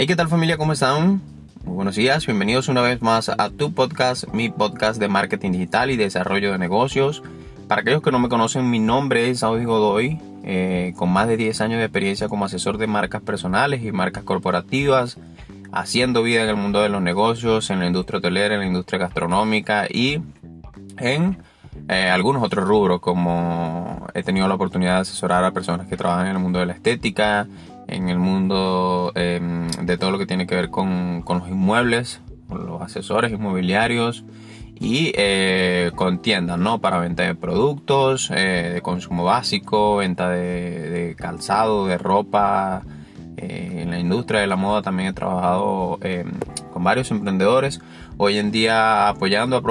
Hey, ¿qué tal familia? ¿Cómo están? Muy buenos días, bienvenidos una vez más a tu podcast, mi podcast de marketing digital y desarrollo de negocios. Para aquellos que no me conocen, mi nombre es Audi Godoy, eh, con más de 10 años de experiencia como asesor de marcas personales y marcas corporativas, haciendo vida en el mundo de los negocios, en la industria hotelera, en la industria gastronómica y en eh, algunos otros rubros, como he tenido la oportunidad de asesorar a personas que trabajan en el mundo de la estética, en el mundo em, de todo lo que tiene que ver con, los inmuebles, con los asesores inmobiliarios y eh, con tiendas, ¿no? Para venta de productos, eh, de consumo básico, venta de calzado, de ropa, eh, en la industria de la moda también he trabajado eh, con varios emprendedores. Hoy en día apoyando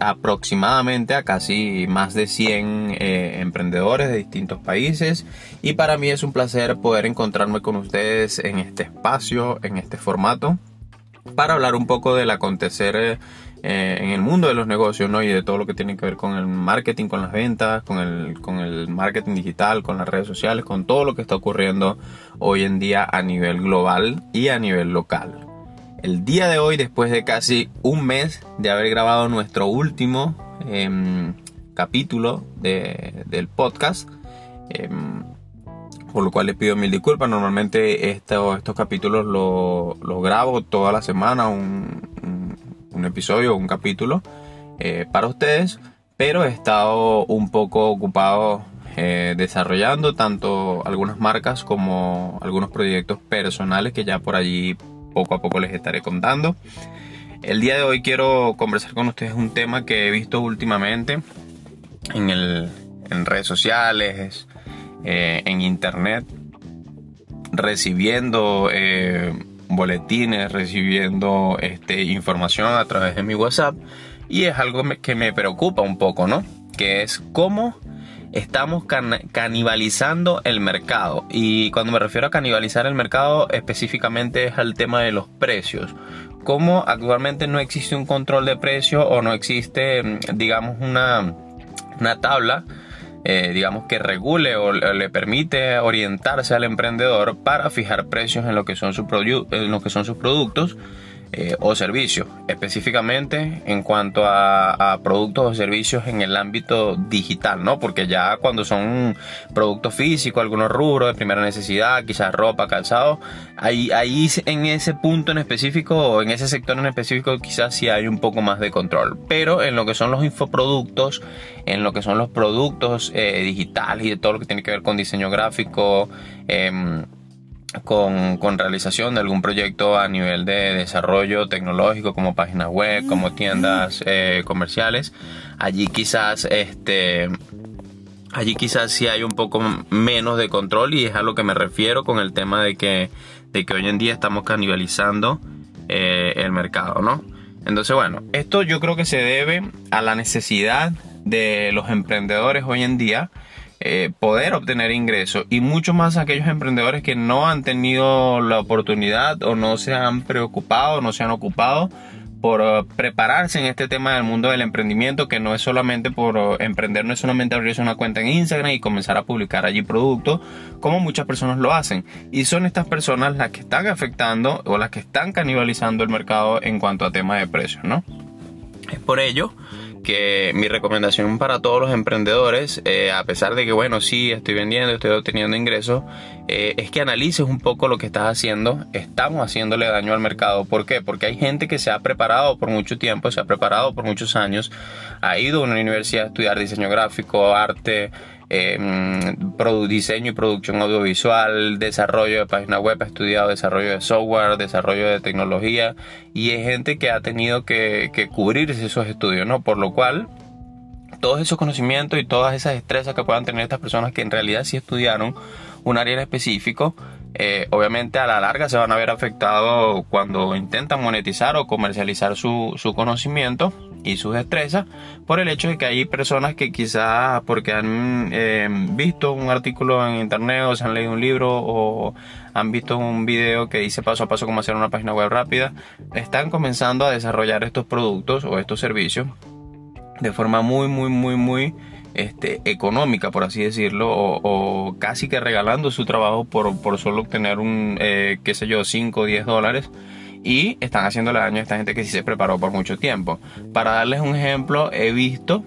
aproximadamente a casi más de 100 eh, emprendedores de distintos países. Y para mí es un placer poder encontrarme con ustedes en este espacio, en este formato, para hablar un poco del acontecer eh, en el mundo de los negocios ¿no? y de todo lo que tiene que ver con el marketing, con las ventas, con el, con el marketing digital, con las redes sociales, con todo lo que está ocurriendo hoy en día a nivel global y a nivel local. El día de hoy, después de casi un mes de haber grabado nuestro último em, capítulo del podcast, em, por lo cual les pido mil disculpas. Normalmente estos capítulos los grabo toda la semana, un, episodio un capítulo eh, para ustedes, pero he estado un poco ocupado eh, desarrollando tanto algunas marcas como algunos proyectos personales que ya por allí poco a poco les estaré contando. El día de hoy quiero conversar con ustedes un tema que he visto últimamente en, el, en redes sociales, eh, en internet, recibiendo boletines, recibiendo este, información a través de mi WhatsApp y es algo que me preocupa un poco, ¿no? Que es cómo estamos canibalizando el mercado. Y cuando me refiero a canibalizar el mercado, específicamente es al tema de los precios. Cómo actualmente no existe un control de precio o no existe, digamos, una, una tabla eh, digamos que regule o le permite orientarse al emprendedor para fijar precios en lo que son sus productos eh, o servicios, específicamente en cuanto a, productos o servicios en el ámbito digital, ¿no? Porque ya cuando son productos físicos, algunos rubros de primera necesidad, quizás ropa, calzado, ahí, ahí en ese punto en específico o en ese sector en específico quizás sí hay un poco más de control. Pero en lo que son los infoproductos, en lo que son los productos eh, digitales y de todo lo que tiene que ver con diseño gráfico, eh, con, realización de algún proyecto a nivel de desarrollo tecnológico como páginas web, como tiendas eh, comerciales. Allí quizás este allí quizás sí hay un poco menos de control y es a lo que me refiero con el tema de que, de que hoy en día estamos canibalizando eh, el mercado, ¿no? Entonces, bueno, esto yo creo que se debe a la necesidad de los emprendedores hoy en día eh, poder obtener ingresos y mucho más aquellos emprendedores que no han tenido la oportunidad o no se han preocupado, no se han ocupado por uh, prepararse en este tema del mundo del emprendimiento, que no es solamente por uh, emprender, no es solamente abrirse una cuenta en Instagram y comenzar a publicar allí productos, como muchas personas lo hacen. Y son estas personas las que están afectando o las que están canibalizando el mercado en cuanto a temas de precios, ¿no? Es por ello que mi recomendación para todos los emprendedores, eh, a pesar de que, bueno, sí, estoy vendiendo, estoy obteniendo ingresos, eh, es que analices un poco lo que estás haciendo. Estamos haciéndole daño al mercado. ¿Por qué? Porque hay gente que se ha preparado por mucho tiempo, se ha preparado por muchos años, ha ido a una universidad a estudiar diseño gráfico, arte, eh, diseño y producción audiovisual, desarrollo de página web, ha estudiado desarrollo de software, desarrollo de tecnología y es gente que ha tenido que, que cubrirse esos estudios, ¿no? Por lo cual, todos esos conocimientos y todas esas destrezas que puedan tener estas personas que en realidad sí estudiaron un área en específico, eh, obviamente a la larga se van a ver afectados cuando intentan monetizar o comercializar su, su conocimiento y sus destrezas por el hecho de que hay personas que quizás porque han eh, visto un artículo en internet o se han leído un libro o han visto un video que dice paso a paso cómo hacer una página web rápida, están comenzando a desarrollar estos productos o estos servicios de forma muy muy muy muy este, económica, por así decirlo, o, casi que regalando su trabajo por, por solo obtener un, eh, qué sé yo, 5 o 10 dólares. Y están haciéndole daño a esta gente que sí se preparó por mucho tiempo. Para darles un ejemplo, he visto,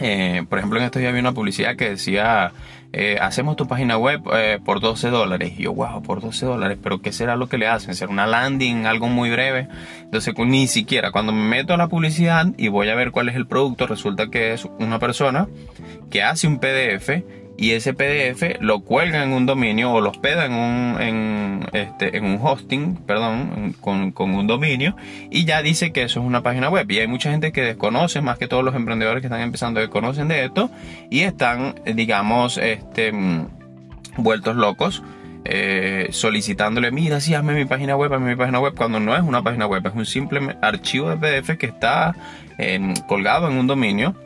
eh, por ejemplo, en estos días había una publicidad que decía eh, hacemos tu página web eh, por 12 dólares. Y yo, wow, por 12 dólares, pero ¿qué será lo que le hacen? ¿Será una landing, algo muy breve? Entonces, ni siquiera cuando me meto a la publicidad y voy a ver cuál es el producto, resulta que es una persona que hace un PDF y ese PDF lo cuelga en un dominio o lo hospeda en un, en, este, en un hosting, perdón, con, con, un dominio y ya dice que eso es una página web. Y hay mucha gente que desconoce, más que todos los emprendedores que están empezando, desconocen de esto y están, digamos, este, vueltos locos. Eh, solicitándole, mira, sí, hazme mi página web, hazme mi página web, cuando no es una página web, es un simple archivo de PDF que está eh, colgado en un dominio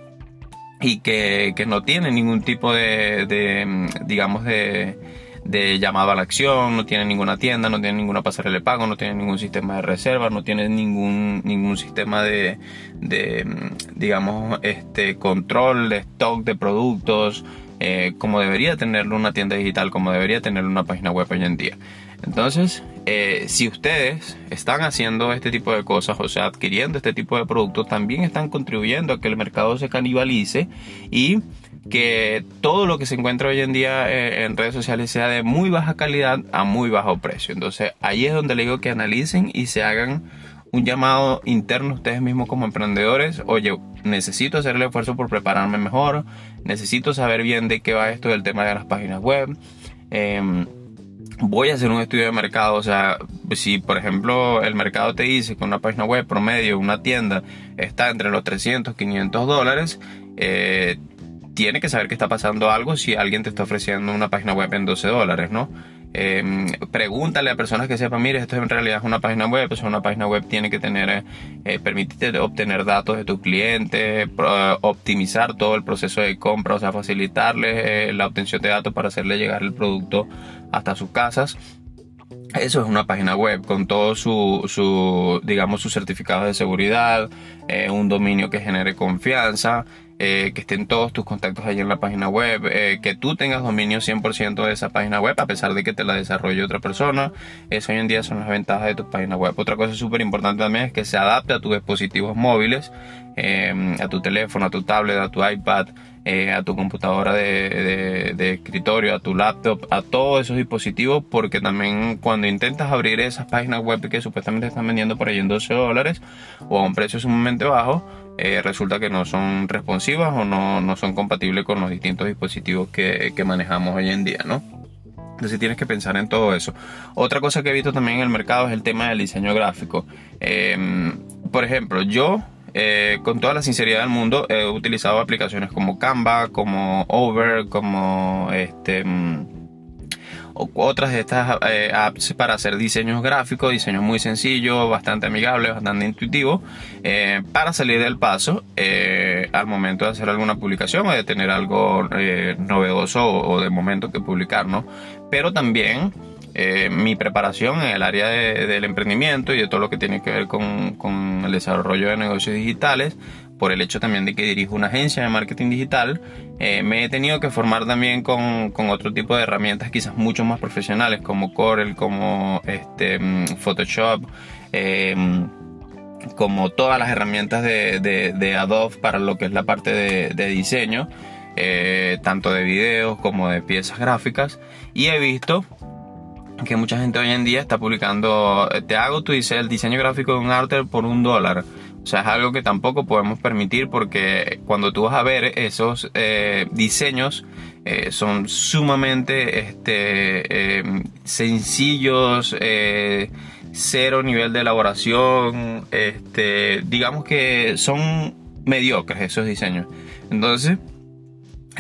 y que, no tiene ningún tipo de, digamos, de, llamado a la acción, no tiene ninguna tienda, no tiene ninguna pasarela de pago, no tiene ningún sistema de reserva, no tiene ningún, ningún sistema de, digamos, este control de stock de productos, eh, como debería tenerlo una tienda digital, como debería tenerlo una página web hoy en día. Entonces, eh, si ustedes están haciendo este tipo de cosas, o sea, adquiriendo este tipo de productos, también están contribuyendo a que el mercado se canibalice y que todo lo que se encuentra hoy en día eh, en redes sociales sea de muy baja calidad a muy bajo precio. Entonces, ahí es donde le digo que analicen y se hagan un llamado interno ustedes mismos como emprendedores. Oye, necesito hacer el esfuerzo por prepararme mejor, necesito saber bien de qué va esto del tema de las páginas web. Em, voy a hacer un estudio de mercado, o sea, si por ejemplo el mercado te dice que una página web promedio, una tienda, está entre los 300, 500 dólares, eh, tiene que saber que está pasando algo si alguien te está ofreciendo una página web en 12 dólares, ¿no? Em, pregúntale a personas que sepan, mire, esto en realidad es una página web, pues una página web tiene que tener, eh, eh permitirte obtener datos de tus clientes, optimizar todo el proceso de compra, o sea, facilitarle eh, la obtención de datos para hacerle llegar el producto hasta sus casas. Eso es una página web con todo su, su digamos, sus certificados de seguridad, eh, un dominio que genere confianza, eh, que estén todos tus contactos ahí en la página web, eh, que tú tengas dominio 100% de esa página web, a pesar de que te la desarrolle otra persona. Eso hoy en día son las ventajas de tu página web. Otra cosa súper importante también es que se adapte a tus dispositivos móviles, a tu teléfono, a tu tablet, a tu iPad, eh, a tu computadora de, escritorio, a tu laptop, a todos esos dispositivos, porque también cuando intentas abrir esas páginas web que supuestamente están vendiendo por ahí en 12 dólares o a un precio sumamente bajo, eh, resulta que no son responsivas o no, no, son compatibles con los distintos dispositivos que, que, manejamos hoy en día, ¿no? Entonces tienes que pensar en todo eso. Otra cosa que he visto también en el mercado es el tema del diseño gráfico. Em, por ejemplo, yo eh, con toda la sinceridad del mundo he utilizado aplicaciones como Canva, como Over, como este... Mm, otras de estas eh, apps para hacer diseños gráficos, diseños muy sencillos, bastante amigables, bastante intuitivos, eh, para salir del paso al momento de hacer alguna publicación o de tener algo novedoso o, de momento que publicar, ¿no? Pero también mi preparación en el área del emprendimiento y de todo lo que tiene que ver con, el desarrollo de negocios digitales por el hecho también de que dirijo una agencia de marketing digital, eh, me he tenido que formar también con, otro tipo de herramientas quizás mucho más profesionales como Corel, como este, mm, Photoshop, em, como todas las herramientas de, Adobe para lo que es la parte de, de diseño, eh, tanto de videos como de piezas gráficas. Y he visto que mucha gente hoy en día está publicando, te hago tu el diseño gráfico de un arte por un dólar. O sea, es algo que tampoco podemos permitir porque cuando tú vas a ver esos eh, diseños eh, son sumamente este, em, sencillos, eh, cero nivel de elaboración, este, digamos que son mediocres esos diseños. Entonces,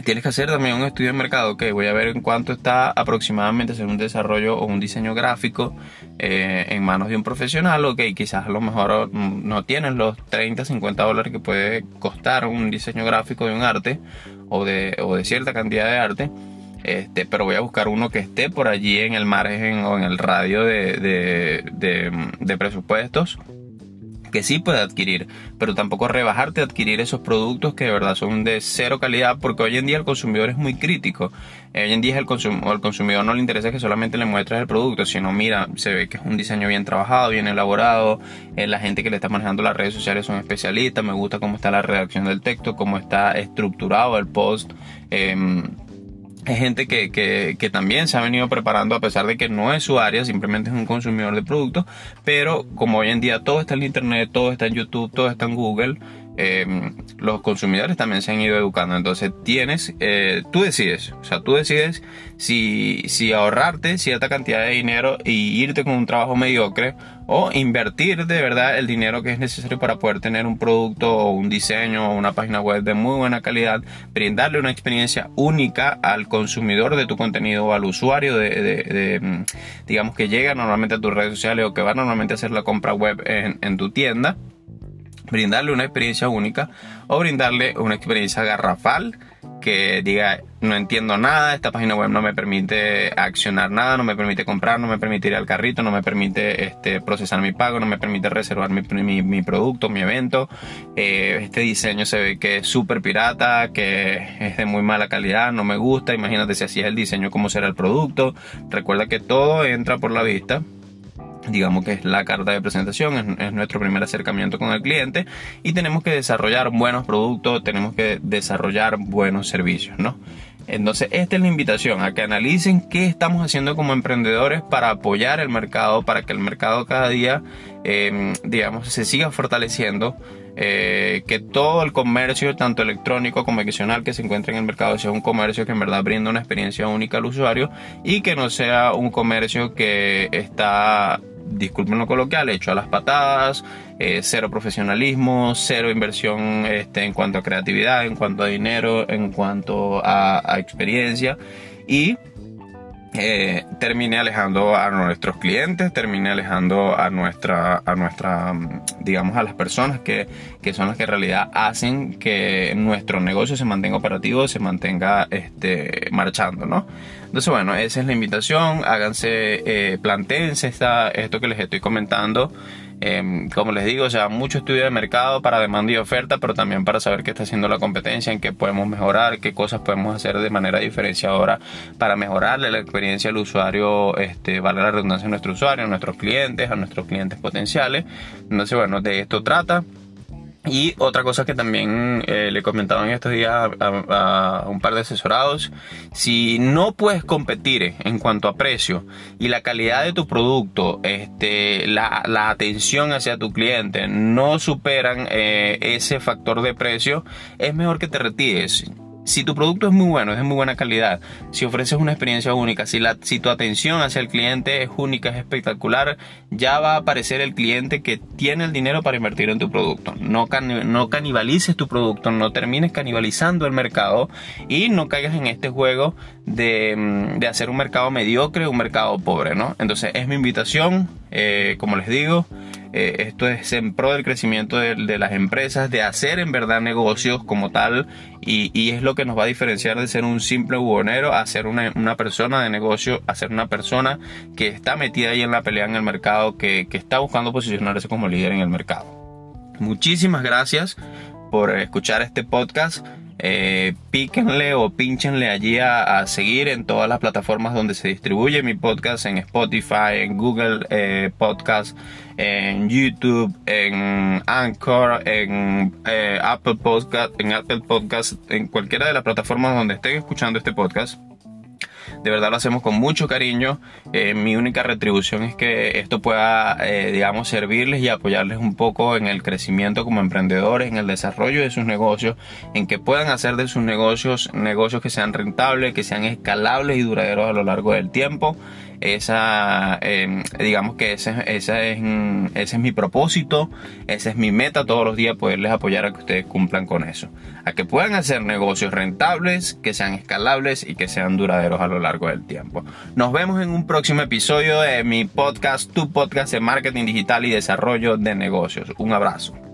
tienes que hacer también un estudio de mercado, que voy a ver en cuánto está aproximadamente hacer un desarrollo o un diseño gráfico eh, en manos de un profesional, ok, quizás a lo mejor no tienes los 30, 50 dólares que puede costar un diseño gráfico de un arte o de, cierta cantidad de arte, este, pero voy a buscar uno que esté por allí en el margen o en el radio de presupuestos que sí puede adquirir, pero tampoco rebajarte a adquirir esos productos que de verdad son de cero calidad, porque hoy en día el consumidor es muy crítico. Hoy en día el, al consumidor no le interesa que solamente le muestres el producto, sino mira, se ve que es un diseño bien trabajado, bien elaborado, eh, la gente que le está manejando las redes sociales son especialistas, me gusta cómo está la redacción del texto, cómo está estructurado el post. Em, es gente que, que, que, también se ha venido preparando a pesar de que no es su área, simplemente es un consumidor de productos, pero como hoy en día todo está en internet, todo está en YouTube, todo está en Google, Em, los consumidores también se han ido educando. Entonces tienes, eh, tú decides, o sea, tú decides si, si ahorrarte cierta cantidad de dinero y irte con un trabajo mediocre o invertir de verdad el dinero que es necesario para poder tener un producto o un diseño o una página web de muy buena calidad, brindarle una experiencia única al consumidor de tu contenido o al usuario de, de, mm, digamos que llega normalmente a tus redes sociales o que va normalmente a hacer la compra web en, en tu tienda brindarle una experiencia única o brindarle una experiencia garrafal que diga no entiendo nada, esta página web no me permite accionar nada, no me permite comprar, no me permite ir al carrito, no me permite este, procesar mi pago, no me permite reservar mi, mi, producto, mi evento. Eh, este diseño se ve que es súper pirata, que es de muy mala calidad, no me gusta, imagínate si así es el diseño, cómo será el producto. Recuerda que todo entra por la vista, digamos que es la carta de presentación, es, nuestro primer acercamiento con el cliente y tenemos que desarrollar buenos productos, tenemos que desarrollar buenos servicios, ¿no? Entonces, esta es la invitación a que analicen qué estamos haciendo como emprendedores para apoyar el mercado, para que el mercado cada día, em, digamos, se siga fortaleciendo, eh, que todo el comercio, tanto electrónico como adicional que se encuentra en el mercado, sea un comercio que en verdad brinda una experiencia única al usuario y que no sea un comercio que está disculpen lo coloquial, hecho a las patadas, eh, cero profesionalismo, cero inversión este, en cuanto a creatividad, en cuanto a dinero, en cuanto a, experiencia. Y eh, termine alejando a nuestros clientes, termine alejando a nuestra, a nuestra, digamos, a las personas que, que, son las que en realidad hacen que nuestro negocio se mantenga operativo, se mantenga este, marchando, ¿no? Entonces, bueno, esa es la invitación. Háganse, eh, plantéense esta, esto que les estoy comentando. Em, como les digo, o sea, mucho estudio de mercado para demanda y oferta, pero también para saber qué está haciendo la competencia, en qué podemos mejorar, qué cosas podemos hacer de manera diferenciadora para mejorarle la experiencia al usuario, este, la redundancia a nuestro usuario, a nuestros clientes, a nuestros clientes potenciales. Entonces, bueno, de esto trata. Y otra cosa que también eh, le comentaba en estos días a, un par de asesorados, si no puedes competir en cuanto a precio y la calidad de tu producto, este, la, atención hacia tu cliente no superan eh, ese factor de precio, es mejor que te retires si tu producto es muy bueno, es de muy buena calidad, si ofreces una experiencia única, si, la, si tu atención hacia el cliente es única, es espectacular, ya va a aparecer el cliente que tiene el dinero para invertir en tu producto. No, no canibalices tu producto, no termines canibalizando el mercado y no caigas en este juego de, mm, de hacer un mercado mediocre, un mercado pobre, ¿no? Entonces es mi invitación, eh, como les digo, eh, esto es en pro del crecimiento de, las empresas, de hacer en verdad negocios como tal y, es lo que nos va a diferenciar de ser un simple bubonero a ser una, persona de negocio, a ser una persona que está metida ahí en la pelea en el mercado, que, está buscando posicionarse como líder en el mercado. Muchísimas gracias por escuchar este podcast. Eh, píquenle o pinchenle allí a, seguir en todas las plataformas donde se distribuye mi podcast, en Spotify, en Google eh, Podcast, en YouTube, en Anchor, en eh, Apple Podcast, en Apple Podcast, en cualquiera de las plataformas donde estén escuchando este podcast. De verdad lo hacemos con mucho cariño. Eh, mi única retribución es que esto pueda, eh, digamos, servirles y apoyarles un poco en el crecimiento como emprendedores, en el desarrollo de sus negocios, en que puedan hacer de sus negocios negocios que sean rentables, que sean escalables y duraderos a lo largo del tiempo esa em, digamos que es, ese es mi propósito esa es mi meta todos los días poderles apoyar a que ustedes cumplan con eso. A que puedan hacer negocios rentables que sean escalables y que sean duraderos a lo largo del tiempo. Nos vemos en un próximo episodio de mi podcast tu podcast de marketing digital y desarrollo de negocios. Un abrazo